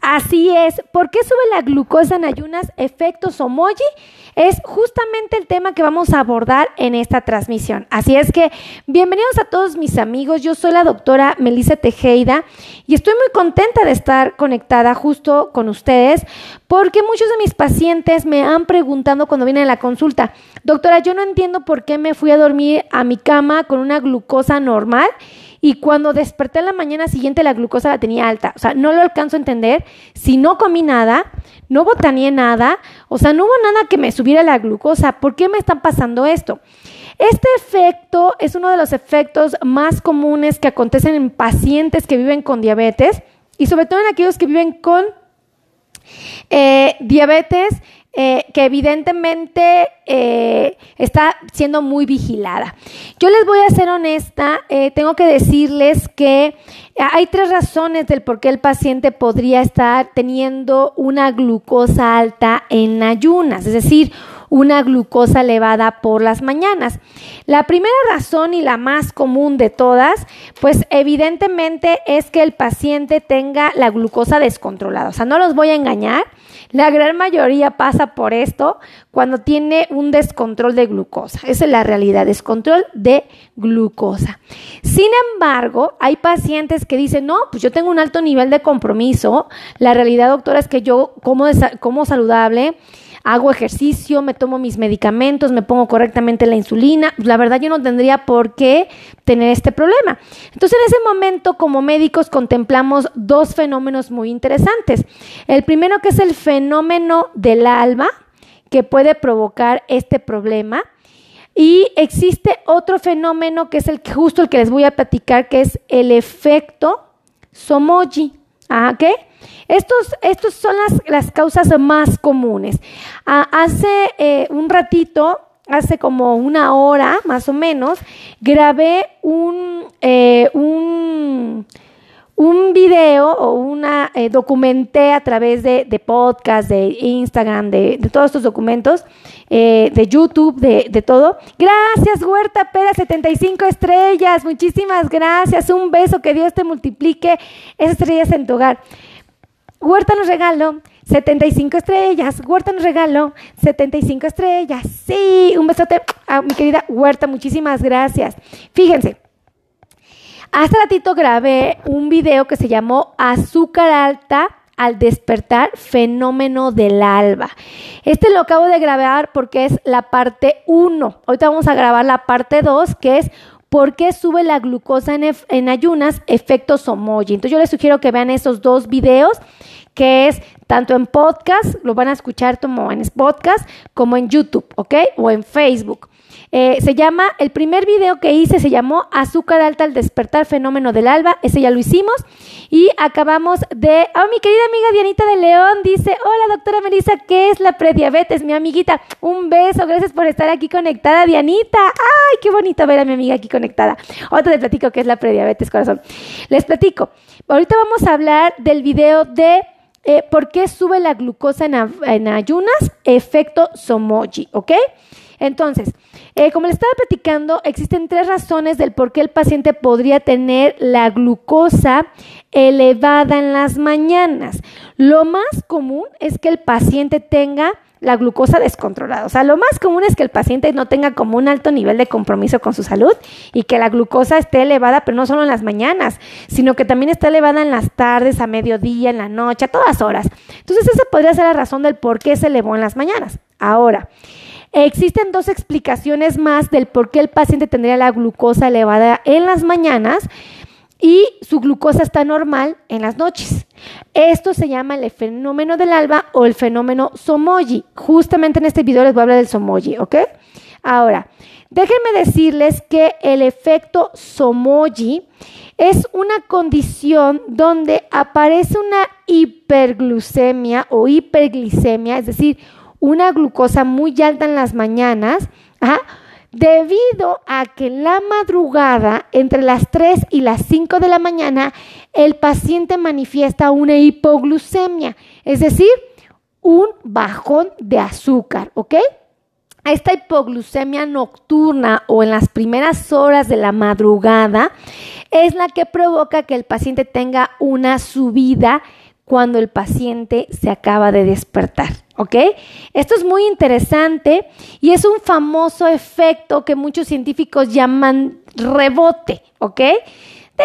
Así es. ¿Por qué sube la glucosa en ayunas? Efecto Somoji es justamente el tema que vamos a abordar en esta transmisión. Así es que bienvenidos a todos mis amigos. Yo soy la doctora Melissa Tejeda y estoy muy contenta de estar conectada justo con ustedes porque muchos de mis pacientes me han preguntado cuando vienen a la consulta, doctora, yo no entiendo por qué me fui a dormir a mi cama con una glucosa normal y cuando desperté la mañana siguiente la glucosa la tenía alta. O sea, no lo alcanzo a entender. Si no comí nada, no botaneé nada, o sea, no hubo nada que me subiera la glucosa. ¿Por qué me está pasando esto? Este efecto es uno de los efectos más comunes que acontecen en pacientes que viven con diabetes y sobre todo en aquellos que viven con eh, diabetes eh, que evidentemente eh, está siendo muy vigilada. Yo les voy a ser honesta, eh, tengo que decirles que hay tres razones del por qué el paciente podría estar teniendo una glucosa alta en ayunas, es decir, una glucosa elevada por las mañanas. La primera razón y la más común de todas, pues evidentemente es que el paciente tenga la glucosa descontrolada. O sea, no los voy a engañar, la gran mayoría pasa por esto cuando tiene un descontrol de glucosa. Esa es la realidad, descontrol de glucosa. Sin embargo, hay pacientes que dicen, no, pues yo tengo un alto nivel de compromiso. La realidad, doctora, es que yo como, como saludable hago ejercicio, me tomo mis medicamentos, me pongo correctamente la insulina, la verdad yo no tendría por qué tener este problema. Entonces en ese momento como médicos contemplamos dos fenómenos muy interesantes. El primero que es el fenómeno del alba, que puede provocar este problema. Y existe otro fenómeno que es el justo el que les voy a platicar, que es el efecto Somoji. ¿Ah, ¿Qué? Estos, estos son las, las causas más comunes. Hace eh, un ratito, hace como una hora más o menos, grabé un, eh, un, un video o una eh, documenté a través de, de podcast, de Instagram, de, todos estos documentos, de YouTube, de, de, todo. Gracias, Huerta Pera, 75 estrellas. Muchísimas gracias. Un beso, que Dios te multiplique esas estrellas en tu hogar. Huerta nos regaló 75 estrellas. Huerta nos regaló 75 estrellas. Sí, un besote a mi querida Huerta. Muchísimas gracias. Fíjense. Hace ratito grabé un video que se llamó Azúcar alta al despertar fenómeno del alba. Este lo acabo de grabar porque es la parte 1. Ahorita vamos a grabar la parte 2 que es ¿Por qué sube la glucosa en, ayunas? Efecto Somoji. Entonces yo les sugiero que vean esos dos videos que es tanto en podcast, lo van a escuchar como en podcast, como en YouTube, ¿ok? O en Facebook. Eh, se llama, el primer video que hice se llamó Azúcar alta al despertar fenómeno del alba, ese ya lo hicimos. Y acabamos de, oh, mi querida amiga Dianita de León dice, hola doctora Melissa, ¿qué es la prediabetes? Mi amiguita, un beso, gracias por estar aquí conectada, Dianita. Ay, qué bonito ver a mi amiga aquí conectada. Ahorita les platico qué es la prediabetes, corazón. Les platico. Ahorita vamos a hablar del video de eh, ¿Por qué sube la glucosa en, ayunas? Efecto Somoji, ¿ok? Entonces, eh, como les estaba platicando, existen tres razones del por qué el paciente podría tener la glucosa elevada en las mañanas. Lo más común es que el paciente tenga la glucosa descontrolada. O sea, lo más común es que el paciente no tenga como un alto nivel de compromiso con su salud y que la glucosa esté elevada, pero no solo en las mañanas, sino que también está elevada en las tardes, a mediodía, en la noche, a todas horas. Entonces, esa podría ser la razón del por qué se elevó en las mañanas. Ahora, existen dos explicaciones más del por qué el paciente tendría la glucosa elevada en las mañanas y su glucosa está normal en las noches. Esto se llama el fenómeno del alba o el fenómeno Somoji. Justamente en este video les voy a hablar del Somoji, ¿ok? Ahora, déjenme decirles que el efecto Somoji es una condición donde aparece una hiperglucemia o hiperglicemia, es decir, una glucosa muy alta en las mañanas. Debido a que la madrugada, entre las 3 y las 5 de la mañana, el paciente manifiesta una hipoglucemia, es decir, un bajón de azúcar, ¿ok? esta hipoglucemia nocturna o en las primeras horas de la madrugada es la que provoca que el paciente tenga una subida cuando el paciente se acaba de despertar, ¿ok? Esto es muy interesante y es un famoso efecto que muchos científicos llaman rebote, ¿ok?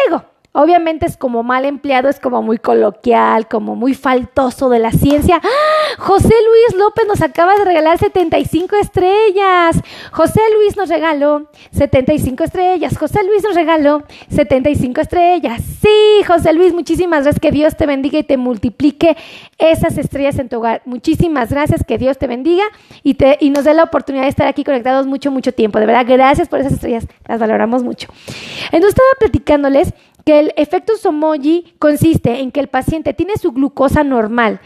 Digo, Obviamente es como mal empleado, es como muy coloquial, como muy faltoso de la ciencia. ¡Ah! José Luis López nos acaba de regalar 75 estrellas. José Luis nos regaló 75 estrellas. José Luis nos regaló 75 estrellas. Sí, José Luis, muchísimas gracias. Que Dios te bendiga y te multiplique esas estrellas en tu hogar. Muchísimas gracias. Que Dios te bendiga y, te, y nos dé la oportunidad de estar aquí conectados mucho, mucho tiempo. De verdad, gracias por esas estrellas. Las valoramos mucho. Entonces estaba platicándoles el efecto Somoji consiste en que el paciente tiene su glucosa normal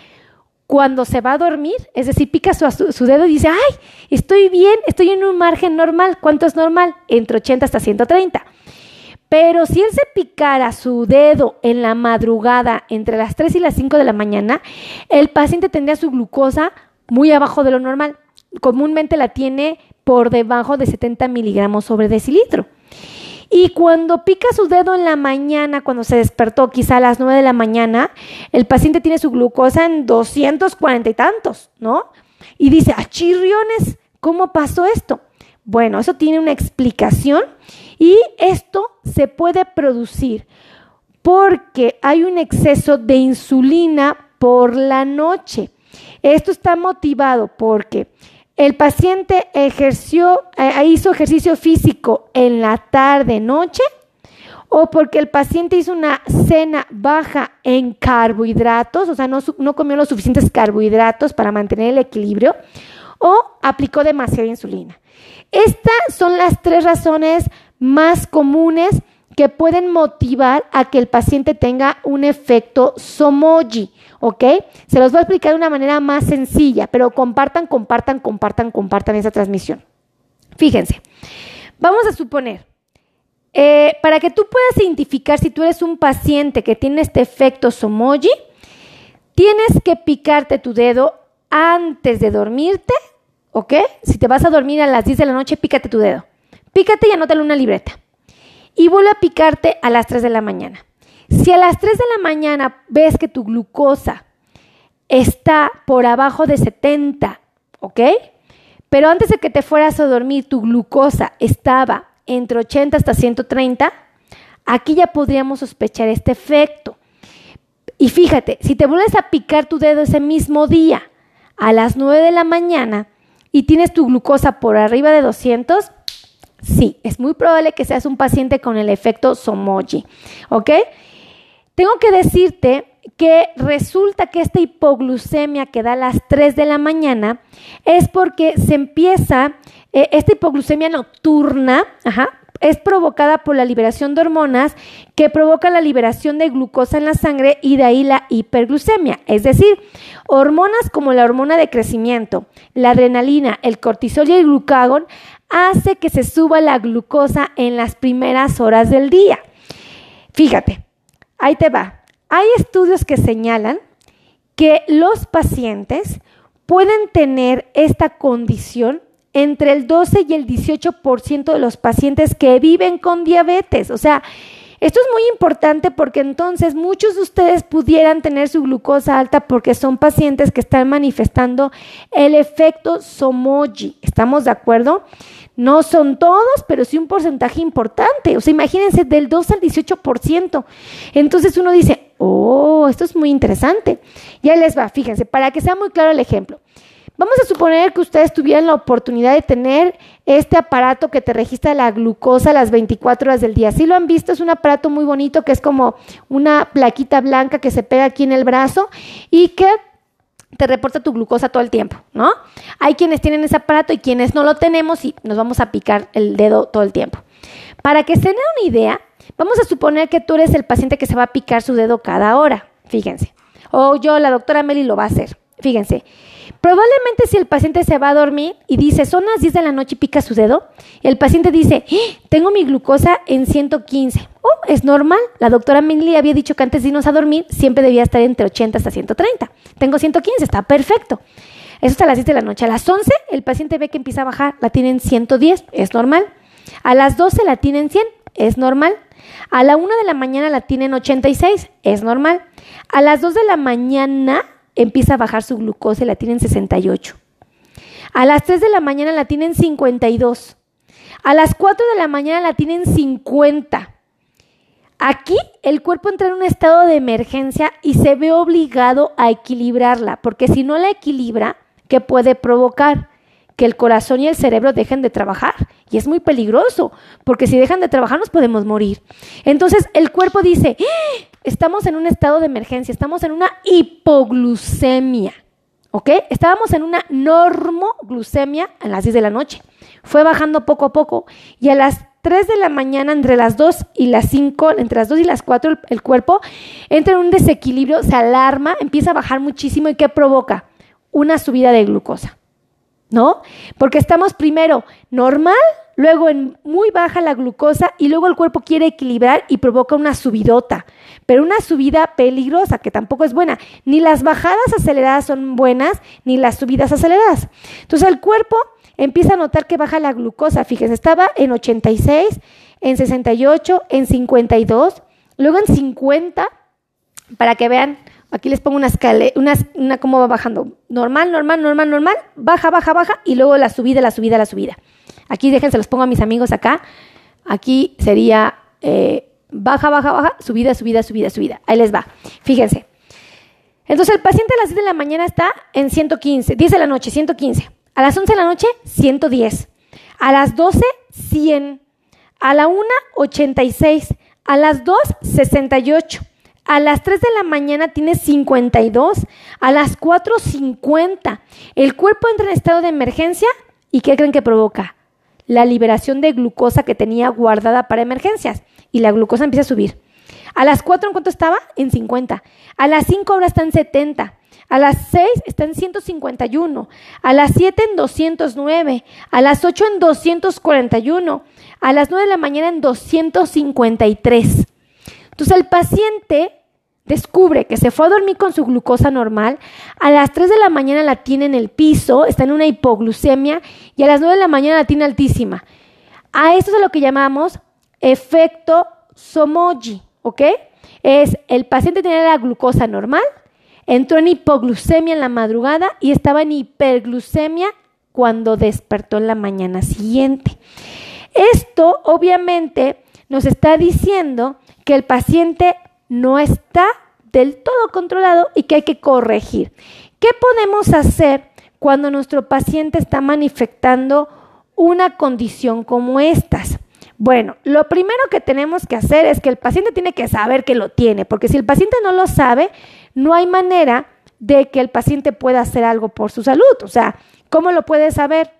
cuando se va a dormir, es decir, pica su, dedo y dice, ay, estoy bien, estoy en un margen normal. ¿Cuánto es normal? Entre 80 hasta 130. Pero si él se picara su dedo en la madrugada entre las 3 y las 5 de la mañana, el paciente tendría su glucosa muy abajo de lo normal. Comúnmente la tiene por debajo de 70 miligramos sobre decilitro. Y cuando pica su dedo en la mañana, cuando se despertó, quizá a las 9 de la mañana, el paciente tiene su glucosa en 240 y tantos, ¿no? Y dice, ¡ah, chirriones! ¿Cómo pasó esto? Bueno, eso tiene una explicación y esto se puede producir porque hay un exceso de insulina por la noche. Esto está motivado porque el paciente ejerció, eh, hizo ejercicio físico en la tarde, noche, o porque el paciente hizo una cena baja en carbohidratos, o sea, no, no comió los suficientes carbohidratos para mantener el equilibrio, o aplicó demasiada insulina. Estas son las tres razones más comunes que pueden motivar a que el paciente tenga un efecto somoji, ¿ok? Se los voy a explicar de una manera más sencilla, pero compartan, compartan, compartan, compartan esa transmisión. Fíjense, vamos a suponer, eh, para que tú puedas identificar si tú eres un paciente que tiene este efecto somoji, tienes que picarte tu dedo antes de dormirte, ¿ok? Si te vas a dormir a las 10 de la noche, pícate tu dedo. Pícate y anótalo en una libreta y vuelve a picarte a las 3 de la mañana. Si a las 3 de la mañana ves que tu glucosa está por abajo de 70, ¿ok? Pero antes de que te fueras a dormir, tu glucosa estaba entre 80 hasta 130, aquí ya podríamos sospechar este efecto. Y fíjate, si te vuelves a picar tu dedo ese mismo día a las 9 de la mañana y tienes tu glucosa por arriba de 200, Sí, es muy probable que seas un paciente con el efecto Somoji, ¿ok? Tengo que decirte que resulta que esta hipoglucemia que da a las 3 de la mañana es porque se empieza, eh, esta hipoglucemia nocturna, ajá, es provocada por la liberación de hormonas que provoca la liberación de glucosa en la sangre y de ahí la hiperglucemia. Es decir, hormonas como la hormona de crecimiento, la adrenalina, el cortisol y el glucagón hace que se suba la glucosa en las primeras horas del día. Fíjate, ahí te va. Hay estudios que señalan que los pacientes pueden tener esta condición entre el 12 y el 18% de los pacientes que viven con diabetes. O sea, esto es muy importante porque entonces muchos de ustedes pudieran tener su glucosa alta porque son pacientes que están manifestando el efecto Somoji. ¿Estamos de acuerdo? No son todos, pero sí un porcentaje importante. O sea, imagínense del 2 al 18%. Entonces uno dice, oh, esto es muy interesante. Ya les va, fíjense, para que sea muy claro el ejemplo. Vamos a suponer que ustedes tuvieran la oportunidad de tener este aparato que te registra la glucosa las 24 horas del día. Si lo han visto, es un aparato muy bonito que es como una plaquita blanca que se pega aquí en el brazo y que te reporta tu glucosa todo el tiempo, ¿no? Hay quienes tienen ese aparato y quienes no lo tenemos y nos vamos a picar el dedo todo el tiempo. Para que se den una idea, vamos a suponer que tú eres el paciente que se va a picar su dedo cada hora, fíjense. O yo, la doctora Meli, lo va a hacer. Fíjense, Probablemente si el paciente se va a dormir y dice, son las 10 de la noche y pica su dedo, el paciente dice, ¡Ah! tengo mi glucosa en 115. Oh, es normal. La doctora Mingley había dicho que antes de irnos a dormir siempre debía estar entre 80 hasta 130. Tengo 115, está perfecto. Eso hasta las 10 de la noche. A las 11 el paciente ve que empieza a bajar, la tienen 110, es normal. A las 12 la tienen 100, es normal. A la 1 de la mañana la tienen 86, es normal. A las 2 de la mañana empieza a bajar su glucosa y la tienen 68. A las 3 de la mañana la tienen 52. A las 4 de la mañana la tienen 50. Aquí el cuerpo entra en un estado de emergencia y se ve obligado a equilibrarla, porque si no la equilibra, ¿qué puede provocar? Que el corazón y el cerebro dejen de trabajar. Y es muy peligroso, porque si dejan de trabajar nos podemos morir. Entonces el cuerpo dice, ¡Ah! Estamos en un estado de emergencia, estamos en una hipoglucemia. ¿Ok? Estábamos en una normoglucemia a las 10 de la noche. Fue bajando poco a poco y a las 3 de la mañana, entre las 2 y las 5, entre las 2 y las 4, el, cuerpo entra en un desequilibrio, se alarma, empieza a bajar muchísimo y ¿qué provoca? Una subida de glucosa, ¿no? Porque estamos primero normal, luego en muy baja la glucosa y luego el cuerpo quiere equilibrar y provoca una subidota, pero una subida peligrosa que tampoco es buena. Ni las bajadas aceleradas son buenas, ni las subidas aceleradas. Entonces el cuerpo empieza a notar que baja la glucosa. Fíjense, estaba en 86, en 68, en 52, luego en 50, para que vean, aquí les pongo una escala, una, una cómo va bajando. Normal, normal, normal, normal, baja, baja, baja, y luego la subida, la subida, la subida. Aquí déjense, los pongo a mis amigos acá. Aquí sería eh, baja, baja, baja, subida, subida, subida, subida. Ahí les va. Fíjense. Entonces el paciente a las 10 de la mañana está en 115, 10 de la noche, 115. A las 11 de la noche, 110. A las 12, 100. A la 1, 86. A las 2, 68. A las 3 de la mañana tiene 52. A las 4, 50. El cuerpo entra en estado de emergencia y ¿qué creen que provoca? La liberación de glucosa que tenía guardada para emergencias y la glucosa empieza a subir. A las 4 en cuánto estaba? En 50. A las 5 ahora está en 70. A las 6 está en 151, a las 7 en 209, a las 8 en 241, a las 9 de la mañana en 253. Entonces el paciente descubre que se fue a dormir con su glucosa normal, a las 3 de la mañana la tiene en el piso, está en una hipoglucemia y a las 9 de la mañana la tiene altísima. A esto es lo que llamamos efecto Somoji, ¿ok? Es el paciente tiene la glucosa normal, Entró en hipoglucemia en la madrugada y estaba en hiperglucemia cuando despertó en la mañana siguiente. Esto obviamente nos está diciendo que el paciente no está del todo controlado y que hay que corregir. ¿Qué podemos hacer cuando nuestro paciente está manifestando una condición como estas? Bueno, lo primero que tenemos que hacer es que el paciente tiene que saber que lo tiene, porque si el paciente no lo sabe, no hay manera de que el paciente pueda hacer algo por su salud. O sea, ¿cómo lo puede saber?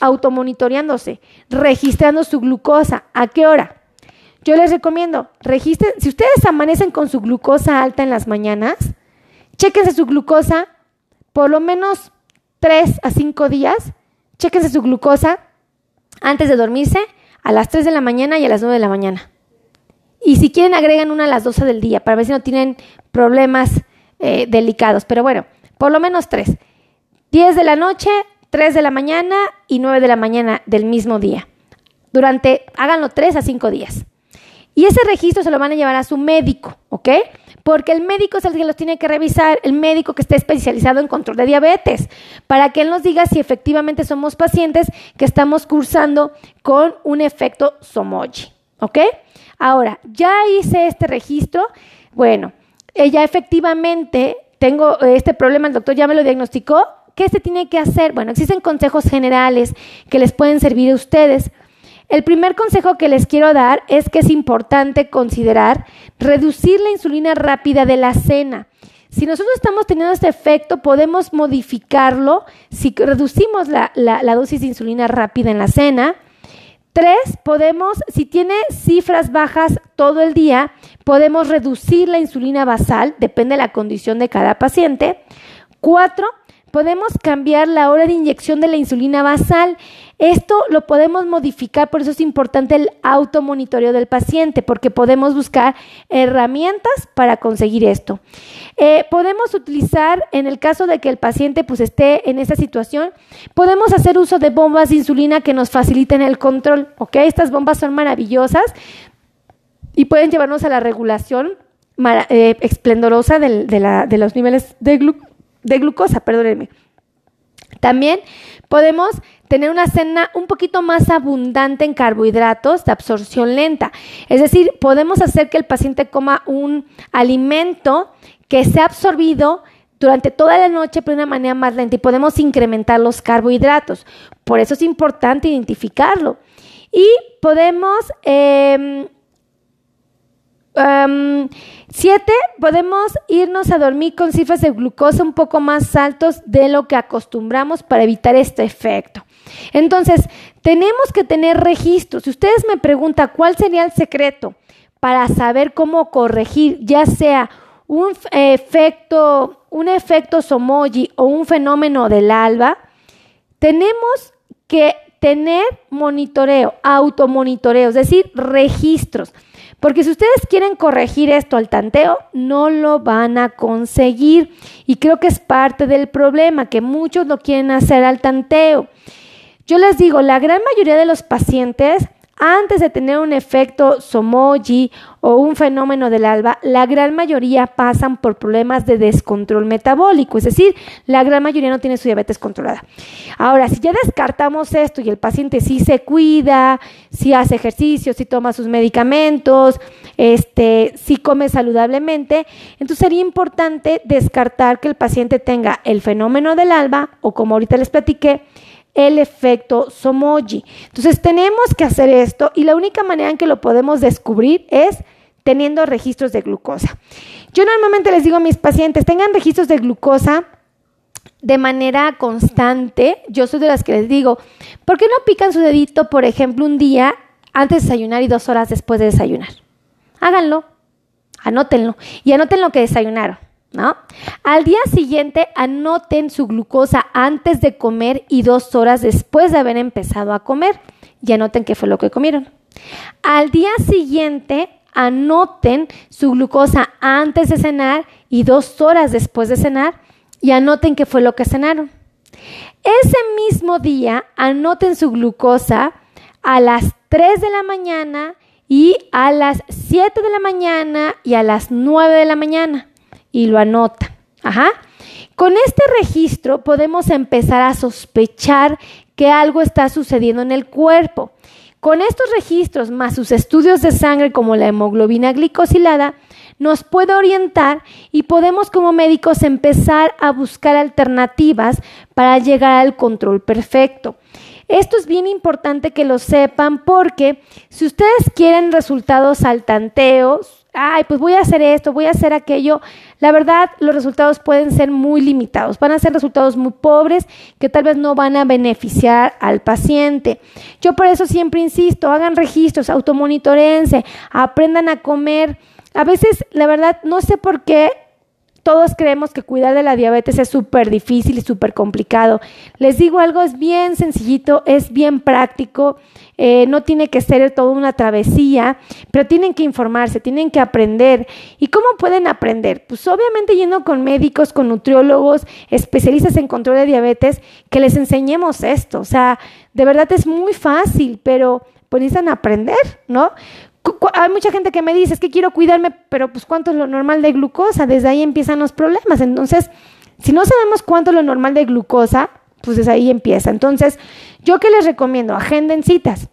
Automonitoreándose, registrando su glucosa. ¿A qué hora? Yo les recomiendo, registren, si ustedes amanecen con su glucosa alta en las mañanas, chéquense su glucosa por lo menos 3 a 5 días, chéquense su glucosa antes de dormirse a las 3 de la mañana y a las 9 de la mañana. Y si quieren, agregan una a las 12 del día para ver si no tienen problemas eh, delicados. Pero bueno, por lo menos tres. 10 de la noche, 3 de la mañana y 9 de la mañana del mismo día. Durante, háganlo 3 a 5 días. Y ese registro se lo van a llevar a su médico, ¿ok? Porque el médico es el que los tiene que revisar, el médico que está especializado en control de diabetes, para que él nos diga si efectivamente somos pacientes que estamos cursando con un efecto Somoji, ¿ok? Ahora, ya hice este registro, bueno, ella efectivamente tengo este problema, el doctor ya me lo diagnosticó, ¿qué se tiene que hacer? Bueno, existen consejos generales que les pueden servir a ustedes. El primer consejo que les quiero dar es que es importante considerar reducir la insulina rápida de la cena. Si nosotros estamos teniendo este efecto, podemos modificarlo si reducimos la, dosis de insulina rápida en la cena. Tres, podemos, si tiene cifras bajas todo el día, podemos reducir la insulina basal, depende de la condición de cada paciente. Cuatro, podemos cambiar la hora de inyección de la insulina basal. Esto lo podemos modificar, por eso es importante el automonitoreo del paciente, porque podemos buscar herramientas para conseguir esto. Eh, podemos utilizar, en el caso de que el paciente pues, esté en esa situación, podemos hacer uso de bombas de insulina que nos faciliten el control. ¿ok? Estas bombas son maravillosas y pueden llevarnos a la regulación eh, esplendorosa de, los niveles de, de glucosa. Perdónenme. También podemos tener una cena un poquito más abundante en carbohidratos de absorción lenta. Es decir, podemos hacer que el paciente coma un alimento que sea absorbido durante toda la noche pero de una manera más lenta y podemos incrementar los carbohidratos. Por eso es importante identificarlo. Y podemos em, siete, podemos irnos a dormir con cifras de glucosa un poco más altos de lo que acostumbramos para evitar este efecto. Entonces, tenemos que tener registros. Si ustedes me preguntan cuál sería el secreto para saber cómo corregir, ya sea un efecto, un efecto somoji o un fenómeno del alba, tenemos que tener monitoreo, automonitoreo, es decir, registros. Porque si ustedes quieren corregir esto al tanteo, no lo van a conseguir. Y creo que es parte del problema, que muchos lo quieren hacer al tanteo. Yo les digo, la gran mayoría de los pacientes antes de tener un efecto somoji o un fenómeno del alba, la gran mayoría pasan por problemas de descontrol metabólico, es decir, la gran mayoría no tiene su diabetes controlada. Ahora, si ya descartamos esto y el paciente sí se cuida, sí hace ejercicio, sí toma sus medicamentos, este, sí come saludablemente, entonces sería importante descartar que el paciente tenga el fenómeno del alba o como ahorita les platiqué, el efecto Somoji. Entonces tenemos que hacer esto y la única manera en que lo podemos descubrir es teniendo registros de glucosa. Yo normalmente les digo a mis pacientes, tengan registros de glucosa de manera constante. Yo soy de las que les digo, ¿por qué no pican su dedito, por ejemplo, un día antes de desayunar y dos horas después de desayunar? Háganlo, anótenlo y anoten lo que desayunaron. ¿No? Al día siguiente anoten su glucosa antes de comer y dos horas después de haber empezado a comer y anoten qué fue lo que comieron. Al día siguiente anoten su glucosa antes de cenar y dos horas después de cenar y anoten qué fue lo que cenaron. Ese mismo día anoten su glucosa a las 3 de la mañana y a las 7 de la mañana y a las 9 de la mañana y lo anota. Ajá. Con este registro podemos empezar a sospechar que algo está sucediendo en el cuerpo. Con estos registros más sus estudios de sangre como la hemoglobina glicosilada, nos puede orientar y podemos como médicos empezar a buscar alternativas para llegar al control perfecto. Esto es bien importante que lo sepan porque si ustedes quieren resultados al tanteo, ay, pues voy a hacer esto, voy a hacer aquello, la verdad los resultados pueden ser muy limitados, van a ser resultados muy pobres que tal vez no van a beneficiar al paciente. Yo por eso siempre insisto, hagan registros, automonitorense, aprendan a comer. A veces, la verdad, no sé por qué todos creemos que cuidar de la diabetes es súper difícil y súper complicado. Les digo algo, es bien sencillito, es bien práctico, eh, no tiene que ser toda una travesía, pero tienen que informarse, tienen que aprender. ¿Y cómo pueden aprender? Pues obviamente yendo con médicos, con nutriólogos, especialistas en control de diabetes, que les enseñemos esto. O sea, de verdad es muy fácil, pero pues necesitan aprender, ¿no? Hay mucha gente que me dice, es que quiero cuidarme, pero pues cuánto es lo normal de glucosa, desde ahí empiezan los problemas. Entonces, si no sabemos cuánto es lo normal de glucosa, pues desde ahí empieza. Entonces, yo qué les recomiendo, agenden citas.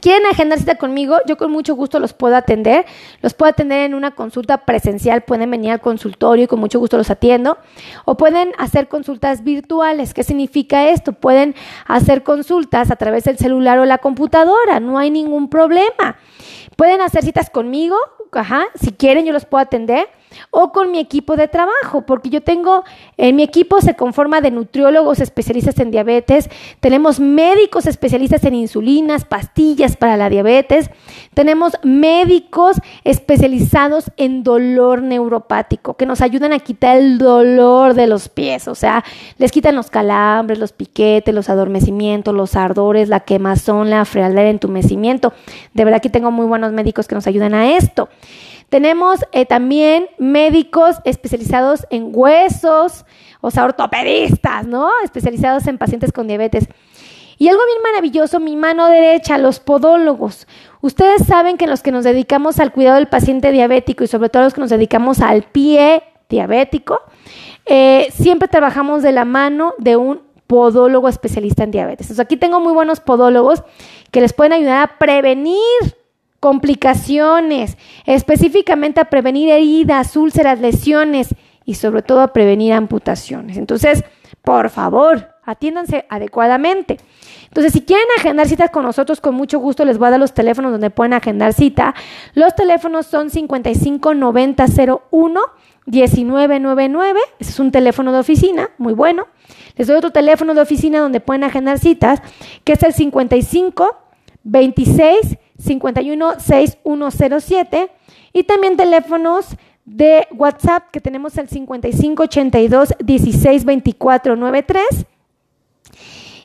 ¿Quieren agendar cita conmigo? Yo con mucho gusto los puedo atender. Los puedo atender en una consulta presencial. Pueden venir al consultorio y con mucho gusto los atiendo. O pueden hacer consultas virtuales. ¿Qué significa esto? Pueden hacer consultas a través del celular o la computadora. No hay ningún problema. Pueden hacer citas conmigo, ajá, si quieren yo los puedo atender. o con mi equipo de trabajo, porque yo tengo, en mi equipo se conforma de nutriólogos especialistas en diabetes, tenemos médicos especialistas en insulinas, pastillas para la diabetes, tenemos médicos especializados en dolor neuropático, que nos ayudan a quitar el dolor de los pies, o sea, les quitan los calambres, los piquetes, los adormecimientos, los ardores, la quemazón, la frialdad, el entumecimiento. De verdad que tengo muy buenos médicos que nos ayudan a esto. Tenemos eh, también médicos especializados en huesos, o sea, ortopedistas, ¿no? Especializados en pacientes con diabetes. Y algo bien maravilloso, mi mano derecha, los podólogos. Ustedes saben que los que nos dedicamos al cuidado del paciente diabético y sobre todo los que nos dedicamos al pie diabético, eh, siempre trabajamos de la mano de un podólogo especialista en diabetes. Entonces, aquí tengo muy buenos podólogos que les pueden ayudar a prevenir complicaciones, específicamente a prevenir heridas, úlceras, lesiones y sobre todo a prevenir amputaciones. Entonces, por favor, atiéndanse adecuadamente. Entonces, si quieren agendar citas con nosotros, con mucho gusto les voy a dar los teléfonos donde pueden agendar cita. Los teléfonos son 559001 1999, ese es un teléfono de oficina, muy bueno. Les doy otro teléfono de oficina donde pueden agendar citas, que es el 55 26 51 6107 y también teléfonos de WhatsApp que tenemos el 55 82 16 24 93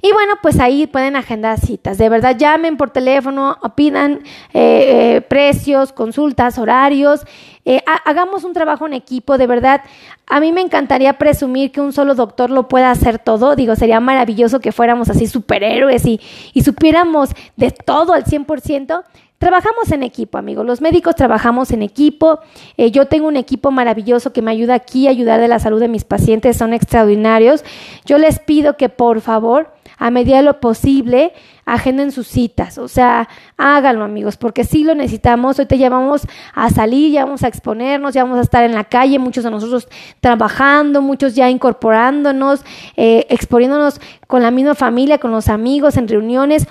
y bueno, pues ahí pueden agendar citas. De verdad, llamen por teléfono, pidan eh, eh, precios, consultas, horarios. Eh, hagamos un trabajo en equipo. De verdad, a mí me encantaría presumir que un solo doctor lo pueda hacer todo. Digo, sería maravilloso que fuéramos así superhéroes y, y supiéramos de todo al 100%. Trabajamos en equipo, amigos. Los médicos trabajamos en equipo. yo tengo un equipo maravilloso que me ayuda aquí a ayudar de la salud de mis pacientes. Son extraordinarios. Yo les pido que por favor a medida de lo posible, agenden sus citas. O sea, háganlo, amigos, porque sí lo necesitamos. Hoy te llamamos a salir, ya vamos a exponernos, ya vamos a estar en la calle, muchos de nosotros trabajando, muchos ya incorporándonos, eh, exponiéndonos con la misma familia, con los amigos, en reuniones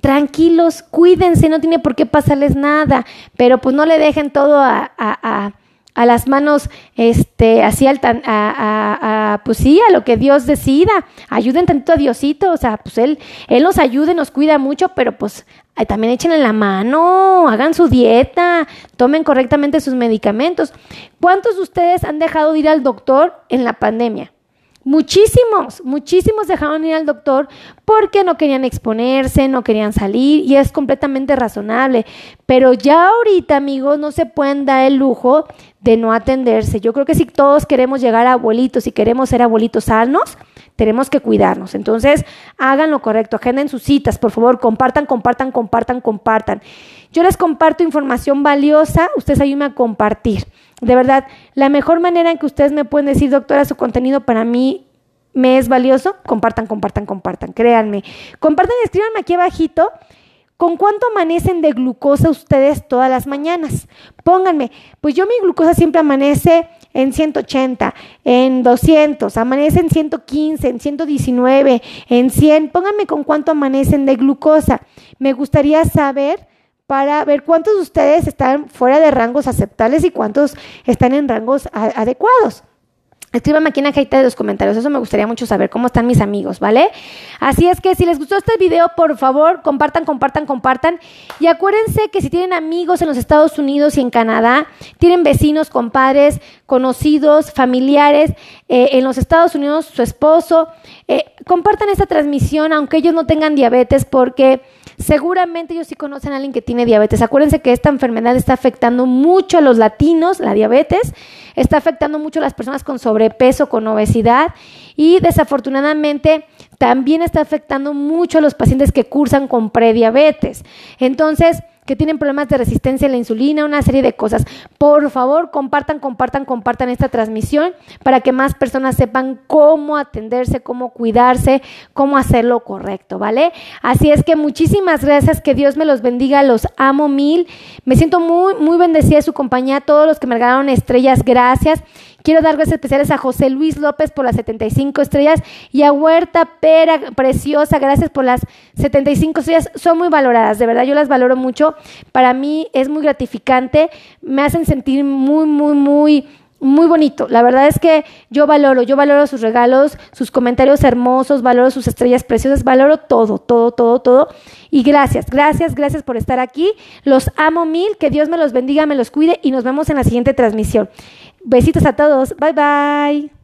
tranquilos, cuídense, no tiene por qué pasarles nada, pero pues no le dejen todo a, a las manos, este, así al a, a, a, pues sí, a lo que Dios decida. Ayuden tanto a Diosito, o sea, pues Él, Él nos ayude, nos cuida mucho, pero pues también échenle la mano, hagan su dieta, tomen correctamente sus medicamentos. ¿Cuántos de ustedes han dejado de ir al doctor en la pandemia? Muchísimos, muchísimos dejaron ir al doctor porque no querían exponerse, no querían salir y es completamente razonable. Pero ya ahorita, amigos, no se pueden dar el lujo de no atenderse. Yo creo que si todos queremos llegar a abuelitos y queremos ser abuelitos sanos, tenemos que cuidarnos. Entonces, hagan lo correcto, agenden sus citas, por favor, compartan, compartan, compartan, compartan. Yo les comparto información valiosa, ustedes ayúdenme a compartir. De verdad, la mejor manera en que ustedes me pueden decir, doctora, su contenido para mí me es valioso, compartan, compartan, compartan, créanme. Compartan escríbanme aquí abajito con cuánto amanecen de glucosa ustedes todas las mañanas. Pónganme, pues yo mi glucosa siempre amanece en 180, en 200, amanece en 115, en 119, en 100. Pónganme con cuánto amanecen de glucosa. Me gustaría saber para ver cuántos de ustedes están fuera de rangos aceptables y cuántos están en rangos adecuados. Escríbame aquí en la cajita de los comentarios, eso me gustaría mucho saber cómo están mis amigos, ¿vale? Así es que si les gustó este video, por favor, compartan, compartan, compartan. Y acuérdense que si tienen amigos en los Estados Unidos y en Canadá, tienen vecinos, compadres, conocidos, familiares eh, en los Estados Unidos, su esposo, eh, compartan esta transmisión, aunque ellos no tengan diabetes, porque Seguramente ellos sí conocen a alguien que tiene diabetes. Acuérdense que esta enfermedad está afectando mucho a los latinos, la diabetes, está afectando mucho a las personas con sobrepeso, con obesidad y desafortunadamente también está afectando mucho a los pacientes que cursan con prediabetes. Entonces, que tienen problemas de resistencia a la insulina, una serie de cosas. Por favor, compartan, compartan, compartan esta transmisión para que más personas sepan cómo atenderse, cómo cuidarse, cómo hacerlo correcto, ¿vale? Así es que muchísimas gracias, que Dios me los bendiga, los amo mil. Me siento muy, muy bendecida de su compañía, todos los que me regalaron estrellas, gracias. Quiero dar gracias especiales a José Luis López por las 75 estrellas y a Huerta Pera, preciosa, gracias por las 75 estrellas. Son muy valoradas, de verdad, yo las valoro mucho. Para mí es muy gratificante, me hacen sentir muy, muy, muy muy bonito. La verdad es que yo valoro, yo valoro sus regalos, sus comentarios hermosos, valoro sus estrellas preciosas, valoro todo, todo, todo, todo. Y gracias, gracias, gracias por estar aquí. Los amo mil, que Dios me los bendiga, me los cuide y nos vemos en la siguiente transmisión. Besitos a todos, bye bye.